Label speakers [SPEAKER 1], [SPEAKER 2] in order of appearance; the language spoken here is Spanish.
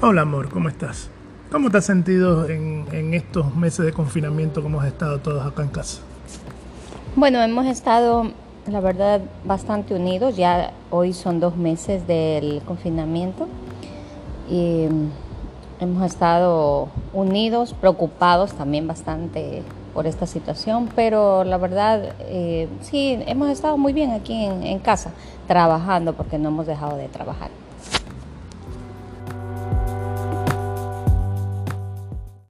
[SPEAKER 1] Hola amor, ¿cómo estás? ¿Cómo te has sentido en, en estos meses de confinamiento como has estado todos acá en casa?
[SPEAKER 2] Bueno, hemos estado, la verdad, bastante unidos. Ya hoy son dos meses del confinamiento y mm, hemos estado unidos, preocupados también bastante por esta situación, pero la verdad, eh, sí, hemos estado muy bien aquí en, en casa, trabajando porque no hemos dejado de trabajar.